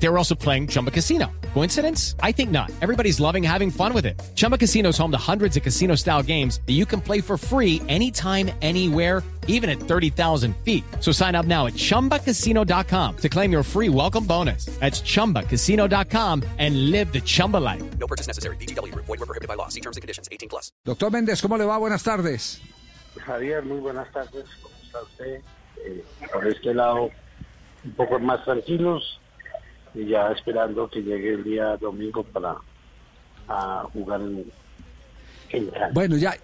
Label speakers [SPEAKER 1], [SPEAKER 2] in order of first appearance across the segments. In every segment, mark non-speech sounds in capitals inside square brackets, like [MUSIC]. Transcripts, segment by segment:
[SPEAKER 1] They were also playing Chumba Casino. Coincidence? I think not. Everybody's loving having fun with it. Chumba Casino is home to hundreds of casino style games that you can play for free anytime, anywhere, even at 30,000 feet. So sign up now at chumbacasino.com to claim your free welcome bonus. That's chumbacasino.com and live the Chumba life.
[SPEAKER 2] No purchase necessary. BGW. Void were prohibited by law. See terms and conditions. 18 plus.
[SPEAKER 3] Doctor Méndez, ¿cómo le va? Buenas tardes.
[SPEAKER 4] Javier, muy buenas tardes. ¿Cómo está usted? Eh, por este lado, un poco más tranquilos y ya esperando que llegue el día domingo para jugar en.
[SPEAKER 3] Bueno, ya,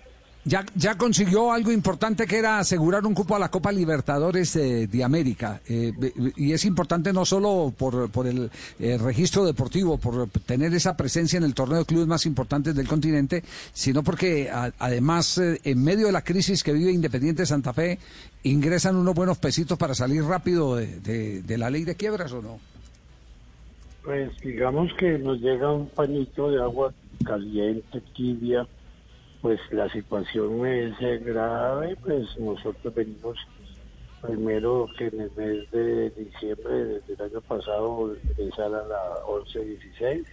[SPEAKER 3] ya, ya consiguió algo importante que era asegurar un cupo a la Copa Libertadores eh, de América. Eh, y es importante no solo por, por el eh, registro deportivo, por tener esa presencia en el torneo de clubes más importantes del continente, sino porque además, en medio de la crisis que vive Independiente Santa Fe, ingresan unos buenos pesitos para salir rápido de la ley de quiebras o no.
[SPEAKER 4] Pues digamos que nos llega un pañito de agua caliente, tibia, pues la situación es grave, pues nosotros venimos primero que en el mes de diciembre desde el año pasado empezar a la 11-16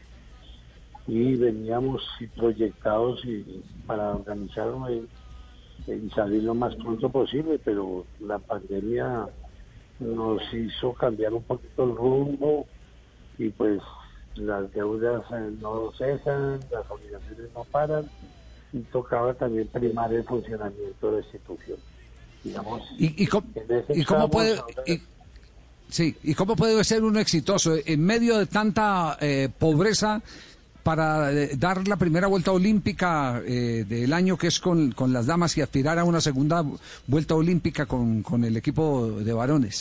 [SPEAKER 4] y veníamos proyectados y para organizarnos y, y salir lo más pronto posible, pero la pandemia nos hizo cambiar un poquito el rumbo y pues las deudas eh, no cesan, las obligaciones no paran y tocaba también primar el funcionamiento de la institución. Digamos,
[SPEAKER 3] ¿Y, y cómo, y puede... y- sí, ¿y cómo puede ser uno exitoso en medio de tanta eh, pobreza para eh, dar la primera vuelta olímpica eh, del año que es con, con las damas y aspirar a una segunda vuelta olímpica con, con el equipo de varones?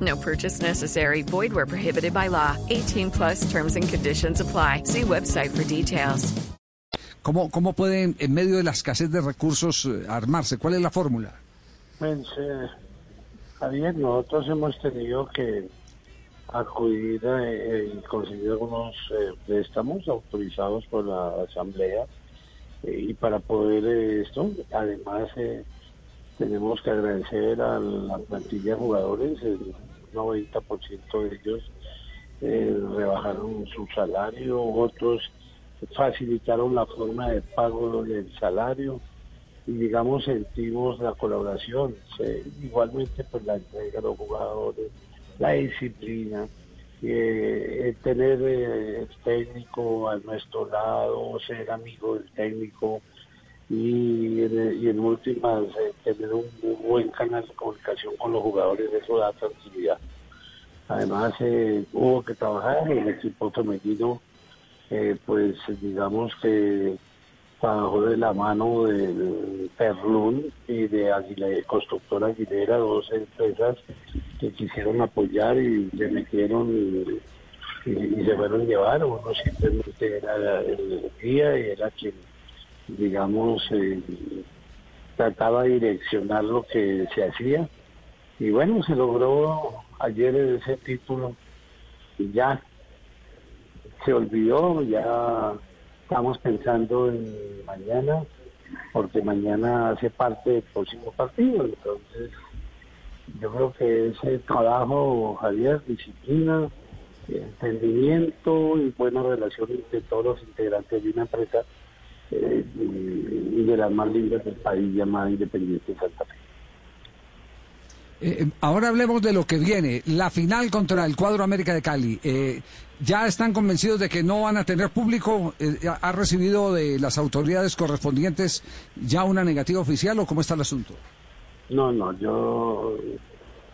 [SPEAKER 5] No purchase necessary. Void where prohibited by law. 18 plus terms and conditions apply. See website for details.
[SPEAKER 3] ¿Cómo, cómo pueden, en medio de la escasez de recursos, eh, armarse? ¿Cuál es la fórmula?
[SPEAKER 4] Pues, eh, Javier, nosotros hemos tenido que acudir eh, y conseguir algunos eh, préstamos autorizados por la Asamblea eh, y para poder eh, esto, además eh, tenemos que agradecer a la plantilla de jugadores, el 90% de ellos eh, rebajaron su salario, otros facilitaron la forma de pago del salario y digamos sentimos la colaboración, igualmente pues la entrega de los jugadores, la disciplina, eh, el tener eh, el técnico a nuestro lado, ser amigo del técnico y en, y en últimas tener un, buen canal de comunicación con los jugadores, eso da tranquilidad. Además eh, hubo que trabajar en el equipo femenino, eh, pues digamos que trabajó de la mano de Perlún y de Aguilera, Constructora Aguilera, dos empresas que quisieron apoyar y le metieron y, se fueron llevar. Uno simplemente era el guía y era quien, digamos, eh, trataba de direccionar lo que se hacía. Y bueno, se logró ayer ese título y ya se olvidó, ya estamos pensando en mañana, porque mañana hace parte del próximo partido, entonces yo creo que ese trabajo, Javier, disciplina, entendimiento y buena relación entre todos los integrantes de una empresa eh, y de las más lindas del país llamada Independiente Santa Fe.
[SPEAKER 3] Eh, ahora hablemos de lo que viene. La final contra el cuadro América de Cali. Eh, ¿Ya están convencidos de que no van a tener público? Eh, ¿Ha recibido de las autoridades correspondientes ya una negativa oficial o cómo está el asunto?
[SPEAKER 4] No, no, yo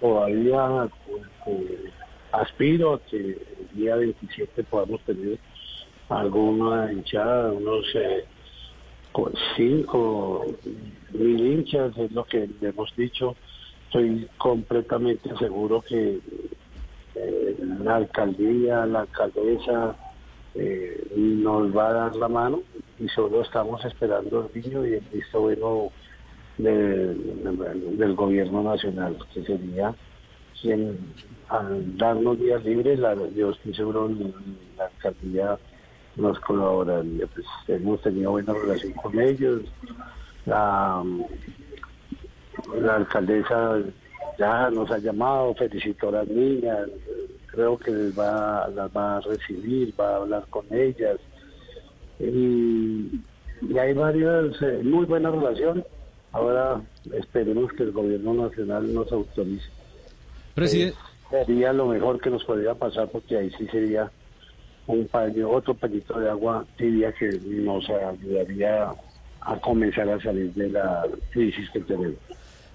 [SPEAKER 4] todavía eh, aspiro a que el día 27 podamos tener alguna hinchada, unos co- cinco mil hinchas, es lo que hemos dicho. Estoy completamente seguro que eh, la alcaldía, la alcaldesa eh, nos va a dar la mano y solo estamos esperando el niño y el visto bueno de- del gobierno nacional, que sería quien al darnos días libres, la, yo estoy seguro la alcaldía nos colaboraría. Pues, hemos tenido buena relación con ellos. La, la alcaldesa ya nos ha llamado, felicitó a las niñas, creo que les va, las va a recibir, va a hablar con ellas. Y, y hay varias, eh, muy buena relación. Ahora esperemos que el gobierno nacional nos autorice.
[SPEAKER 6] Presidente.
[SPEAKER 4] Eh, sería lo mejor que nos podría pasar porque ahí sí sería un paño, otro pañito de agua tibia que nos ayudaría a comenzar a salir de la crisis que tenemos.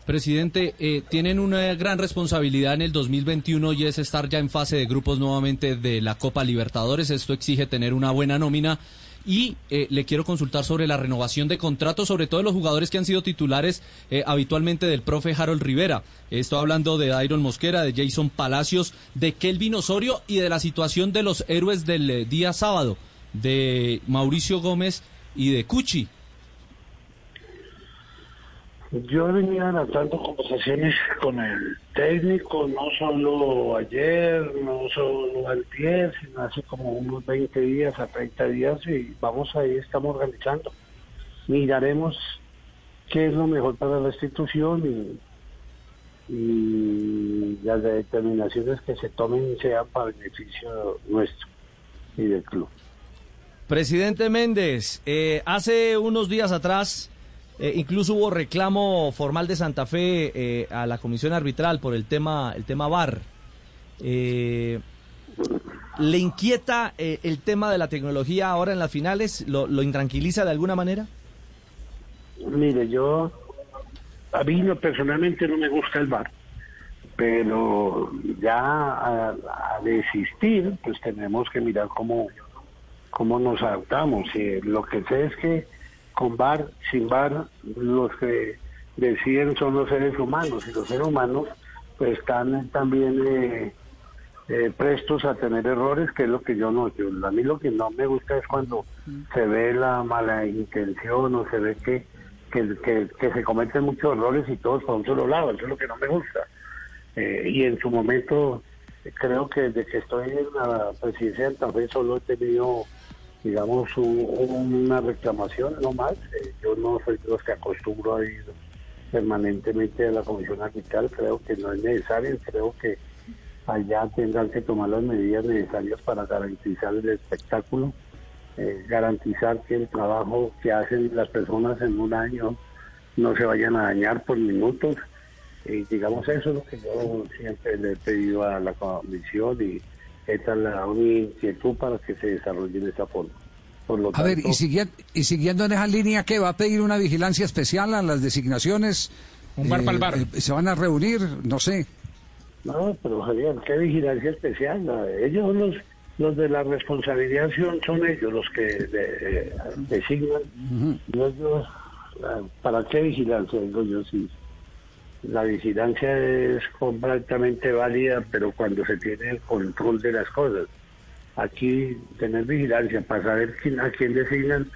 [SPEAKER 6] Presidente, eh, tienen una gran responsabilidad en el 2021 y es estar ya en fase de grupos nuevamente de la Copa Libertadores. Esto exige tener una buena nómina. Y eh, le quiero consultar sobre la renovación de contratos, sobre todo de los jugadores que han sido titulares eh, habitualmente del profe Harold Rivera. Estoy hablando de Iron Mosquera, de Jason Palacios, de Kelvin Osorio y de la situación de los héroes del eh, día sábado, de Mauricio Gómez y de Cuchi.
[SPEAKER 4] Yo venía tratando conversaciones con el técnico, no solo ayer, no solo antier, sino hace como unos 20 días a 30 días y vamos ahí, estamos organizando. Miraremos qué es lo mejor para la institución y, y las determinaciones que se tomen sean para beneficio nuestro y del club.
[SPEAKER 7] Presidente Méndez, eh, hace unos días atrás eh, incluso hubo reclamo formal de Santa Fe eh, a la comisión arbitral por el tema el tema VAR. Eh, ¿Le inquieta eh, el tema de la tecnología ahora en las finales? ¿Lo, lo intranquiliza de alguna manera?
[SPEAKER 4] Mire, yo, a mí personalmente no me gusta el bar, pero ya a, a desistir, pues tenemos que mirar cómo, cómo nos adaptamos. Lo que sé es que con bar, sin bar, los que deciden son los seres humanos y los seres humanos pues están también eh, eh, prestos a tener errores, que es lo que yo no, yo, a mí lo que no me gusta es cuando se ve la mala intención o se ve que, que, que, que se cometen muchos errores y todos por un solo lado, eso es lo que no me gusta. Eh, y en su momento creo que desde que estoy en la presidencia de Santa Fe solo he tenido digamos, un- una reclamación, no más. Eh, yo no soy de los que acostumbro a ir permanentemente a la comisión arbitral, creo que no es necesario, creo que allá tendrán que tomar las medidas necesarias para garantizar el espectáculo, eh, garantizar que el trabajo que hacen las personas en un año no se vayan a dañar por minutos. Y digamos, eso es lo que yo siempre le he pedido a la comisión y la mi inquietud para que se desarrolle de esa forma. Por lo
[SPEAKER 3] A ver, y siguiendo, y siguiendo en esa línea, ¿qué va a pedir una vigilancia especial a las designaciones?
[SPEAKER 1] Un bar pa'l bar.
[SPEAKER 3] eh, ¿Se van a reunir? No sé.
[SPEAKER 4] No, pero Javier, qué vigilancia especial. ¿no? Ellos son los, los de la responsabilidad, son, son ellos los que de- eh, designan. Y ellos, ah, ¿para qué vigilancia? Digo yo, sí. La vigilancia es completamente válida, pero cuando se tiene el control de las cosas. Aquí, tener vigilancia para saber quién, a quién designan,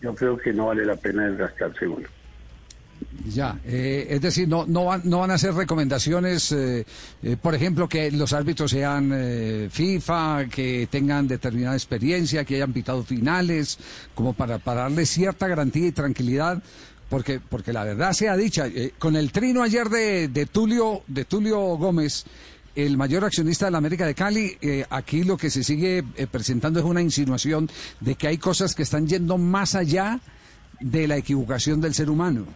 [SPEAKER 4] yo creo que no vale la pena desgastarse uno.
[SPEAKER 3] Ya, eh, es decir, no, no, van, no van a hacer recomendaciones, eh, eh, por ejemplo, que los árbitros sean eh, FIFA, que tengan determinada experiencia, que hayan pitado finales, como para, para darle cierta garantía y tranquilidad, porque, porque la verdad sea dicha, eh, con el trino ayer de, de Tulio, de Tulio Gómez, el mayor accionista de la América de Cali, eh, aquí lo que se sigue eh, presentando es una insinuación de que hay cosas que están yendo más allá de la equivocación del ser humano.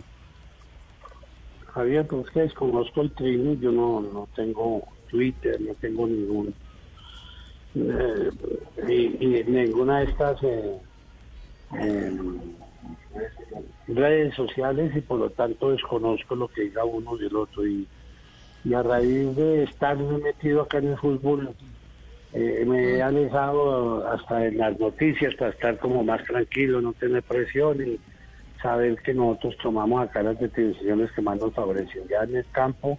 [SPEAKER 4] Javier, pues que desconozco el trino, yo no, no tengo Twitter, no tengo ningún eh, y, ninguna de estas eh, redes sociales y por lo tanto desconozco lo que diga uno del otro y, a raíz de estar metido acá en el fútbol eh, me he alejado hasta en las noticias para estar como más tranquilo, no tener presión y saber que nosotros tomamos acá las decisiones que más nos favorecen. Ya en el campo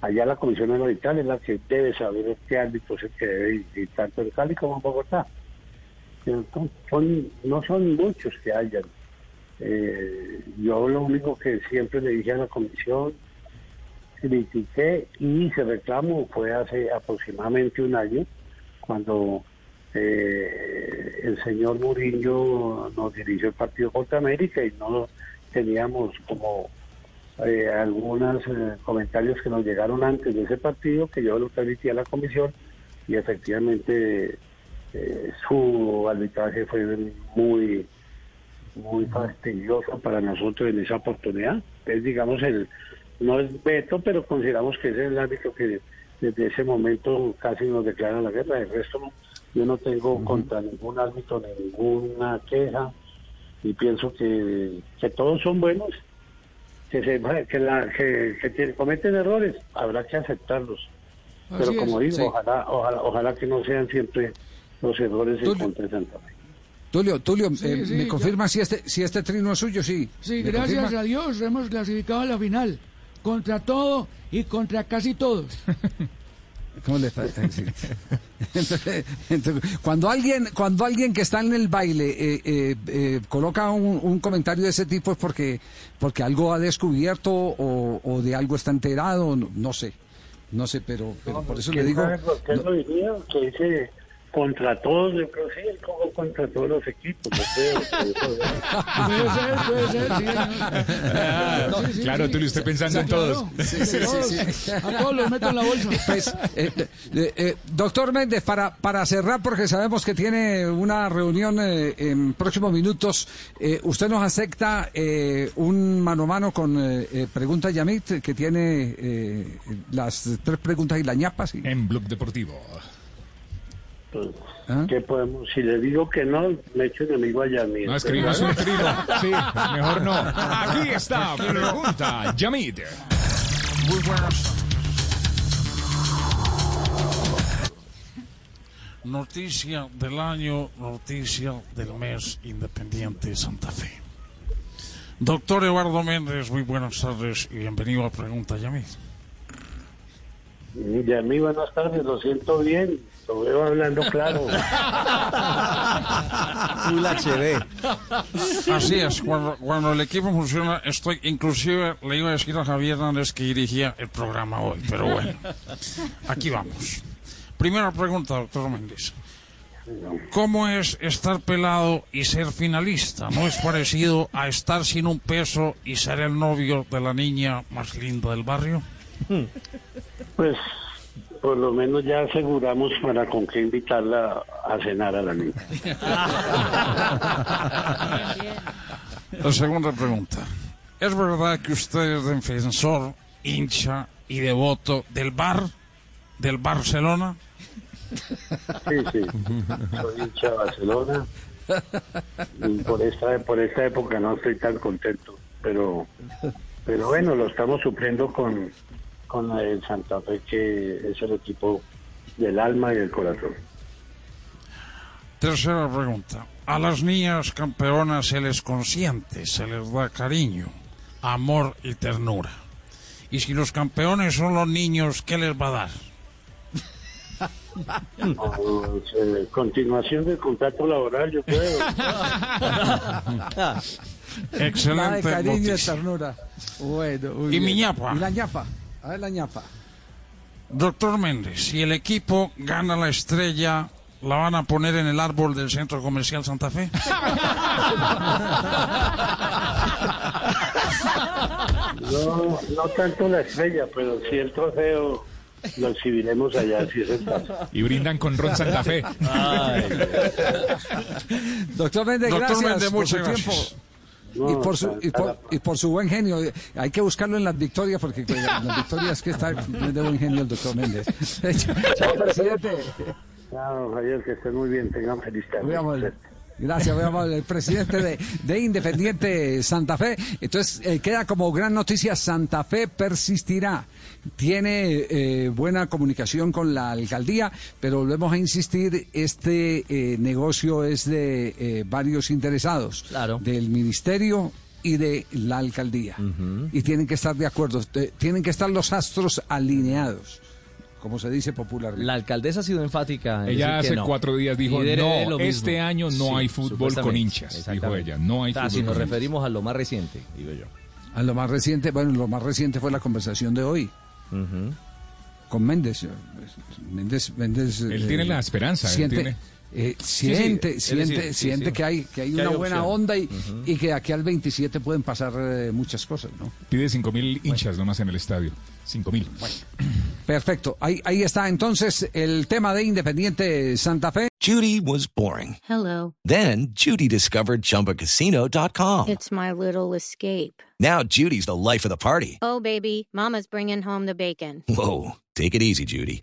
[SPEAKER 4] allá la comisión arbitral es la que debe saber qué árbitro es el que debe ir, tanto en Cali como en Bogotá. ¿cierto? Son, no son muchos que hayan. Eh, yo lo único que siempre le dije a la comisión, critiqué y se reclamó fue hace aproximadamente un año, cuando eh, el señor Murillo nos dirigió el partido contra América y no teníamos como eh, algunos comentarios que nos llegaron antes de ese partido que yo lo transmití a la comisión y efectivamente su arbitraje fue muy muy fastidioso para nosotros en esa oportunidad. Es digamos el no es veto, pero consideramos que ese es el árbitro que desde ese momento casi nos declara la guerra. El resto no, yo no tengo contra ningún árbitro ninguna queja y pienso que, que todos son buenos, que se que, la, que, cometen errores, habrá que aceptarlos. Pero como
[SPEAKER 8] es.
[SPEAKER 4] digo,
[SPEAKER 3] Sí.
[SPEAKER 4] ojalá, ojalá, ojalá que no sean siempre los errores en contra de Santa Fe.
[SPEAKER 3] Tulio, Tulio,
[SPEAKER 8] Sí,
[SPEAKER 3] eh,
[SPEAKER 8] sí,
[SPEAKER 3] ¿me
[SPEAKER 8] ya.
[SPEAKER 3] confirma si este, si este trino es suyo? Sí.
[SPEAKER 8] Sí,
[SPEAKER 3] ¿Me
[SPEAKER 8] gracias
[SPEAKER 3] confirma?
[SPEAKER 8] a Dios hemos clasificado a la final. Contra todo y contra casi todos. [LAUGHS]
[SPEAKER 3] ¿Cómo le fa- eh, sí. [LAUGHS] Entonces, entonces, cuando alguien cuando alguien que está en el baile eh, eh, eh, coloca un, un comentario de ese tipo es porque porque algo ha descubierto o, o de algo está enterado no, no sé no sé pero, pero por eso le
[SPEAKER 4] ¿Quién
[SPEAKER 3] digo
[SPEAKER 4] sabe por qué
[SPEAKER 3] no-
[SPEAKER 4] lo diría? Que dice contra todos, yo creo sí, él jugó contra todos los equipos. No [LAUGHS]
[SPEAKER 8] Puede ser, puede ser, sí. sí,
[SPEAKER 9] claro,
[SPEAKER 8] sí.
[SPEAKER 9] Tulio, usted pensando en todos.
[SPEAKER 3] Sí, sí, sí,
[SPEAKER 8] todos.
[SPEAKER 3] sí.
[SPEAKER 8] A todos los meto en la bolsa.
[SPEAKER 3] Pues, eh, eh, eh, doctor Méndez, para, para cerrar, porque sabemos que tiene una reunión eh, en próximos minutos, eh, ¿usted nos acepta eh, un mano a mano con Pregunta Yamit, que tiene eh, las tres preguntas y la ñapa? ¿sí?
[SPEAKER 9] En Blog Deportivo.
[SPEAKER 4] Pues,
[SPEAKER 3] ¿Ah?
[SPEAKER 4] ¿Qué podemos? Si le digo que no, me echo enemigo allá mismo.
[SPEAKER 9] No escribas un. [LAUGHS] Sí, mejor no. Aquí está, pregunta, Yamid.
[SPEAKER 10] Muy buenas. Noticia del año, noticia del mes Independiente Santa Fe. Doctor Eduardo Méndez, muy buenas tardes y bienvenido a Pregunta Yamid.
[SPEAKER 4] Ya mí, buenas tardes, lo siento bien, lo veo hablando claro.
[SPEAKER 7] Full HD.
[SPEAKER 10] Así es, cuando, cuando el equipo funciona, estoy, inclusive le iba a decir a Javier Hernández que dirigía el programa hoy, pero bueno, aquí vamos. Primera pregunta, doctor Méndez. ¿Cómo es estar pelado y ser finalista? ¿No es parecido a estar sin un peso y ser el novio de la niña más linda del barrio?
[SPEAKER 4] Pues por lo menos ya aseguramos para con qué invitarla a cenar a la niña. [LAUGHS]
[SPEAKER 10] La segunda pregunta. ¿Es verdad que usted es defensor, hincha y devoto del bar, del Barcelona?
[SPEAKER 4] Sí, sí. Soy hincha de Barcelona. Y por esta, por esta época no estoy tan contento. Pero, pero bueno, lo estamos supliendo con, con el Santa Fe, que es el equipo del alma y del corazón.
[SPEAKER 10] Tercera pregunta. A las niñas campeonas se les consiente, se les da cariño, amor y ternura. Y si los campeones son los niños, ¿qué les va a dar?
[SPEAKER 4] Pues, eh, continuación del contrato laboral, yo creo. [LAUGHS]
[SPEAKER 10] Excelente
[SPEAKER 3] cariño y ternura. Bueno,
[SPEAKER 10] ¿Y
[SPEAKER 3] bien.
[SPEAKER 10] mi ñapa?
[SPEAKER 3] ¿Y la ñapa? A ver la ñapa.
[SPEAKER 10] Doctor Méndez, si el equipo gana la estrella, ¿la van a poner en el árbol del Centro Comercial Santa Fe? [LAUGHS]
[SPEAKER 4] No, no tanto la estrella, pero sí el trofeo lo exhibiremos allá, si es el caso.
[SPEAKER 9] Y brindan con Ron Santa Fe.
[SPEAKER 3] Doctor Méndez,
[SPEAKER 10] Doctor
[SPEAKER 3] gracias
[SPEAKER 10] Méndez,
[SPEAKER 3] por su tiempo.
[SPEAKER 10] gracias.
[SPEAKER 3] Y, por su, y, por, y por su buen genio. Hay que buscarlo en las victorias, porque en las victorias que está es de buen genio el doctor Méndez. [LAUGHS] Chao, presidente. [LAUGHS]
[SPEAKER 4] Chao, Javier, que estén muy bien, tengan feliz tarde.
[SPEAKER 3] Gracias, muy amable. El presidente de, de Independiente Santa Fe. Entonces, eh, queda como gran noticia, Santa Fe persistirá. Tiene eh, buena comunicación con la alcaldía, pero volvemos a insistir, este eh, negocio es de varios interesados.
[SPEAKER 7] Claro.
[SPEAKER 3] Del ministerio, y de la alcaldía. Y tienen que estar de acuerdo, tienen que estar los astros alineados, como se dice popularmente.
[SPEAKER 7] La alcaldesa ha sido enfática. En
[SPEAKER 9] Ella
[SPEAKER 7] decir
[SPEAKER 9] hace
[SPEAKER 7] que no.
[SPEAKER 9] cuatro días dijo, no, este año no
[SPEAKER 7] Sí,
[SPEAKER 9] hay fútbol con hinchas, dijo ella, no hay fútbol
[SPEAKER 7] si nos
[SPEAKER 9] con hinchas.
[SPEAKER 7] referimos a lo más reciente, digo yo.
[SPEAKER 3] A lo más reciente, bueno, lo más reciente fue la conversación de hoy con Méndez. Méndez, Méndez
[SPEAKER 9] Él
[SPEAKER 3] eh,
[SPEAKER 9] tiene la esperanza, él
[SPEAKER 3] Siente,
[SPEAKER 9] tiene-
[SPEAKER 3] eh,
[SPEAKER 7] sí,
[SPEAKER 3] siente, siente,
[SPEAKER 7] decir, sí,
[SPEAKER 3] siente
[SPEAKER 7] sí.
[SPEAKER 3] que hay que hay
[SPEAKER 7] Que
[SPEAKER 3] una
[SPEAKER 7] hay
[SPEAKER 3] buena onda y, y que aquí al 27 pueden pasar eh, muchas cosas, ¿no?
[SPEAKER 9] Pide cinco mil hinchas nomás en el estadio. Cinco mil.
[SPEAKER 3] Perfecto. Ahí, ahí está entonces el tema de Independiente Santa Fe.
[SPEAKER 11] Judy was boring.
[SPEAKER 12] Hello.
[SPEAKER 11] Then Judy discovered ChumbaCasino.com.
[SPEAKER 12] It's my little escape.
[SPEAKER 11] Now Judy's the life of the party.
[SPEAKER 12] Oh, baby, Mama's bringing home the bacon.
[SPEAKER 11] Whoa, take it easy, Judy.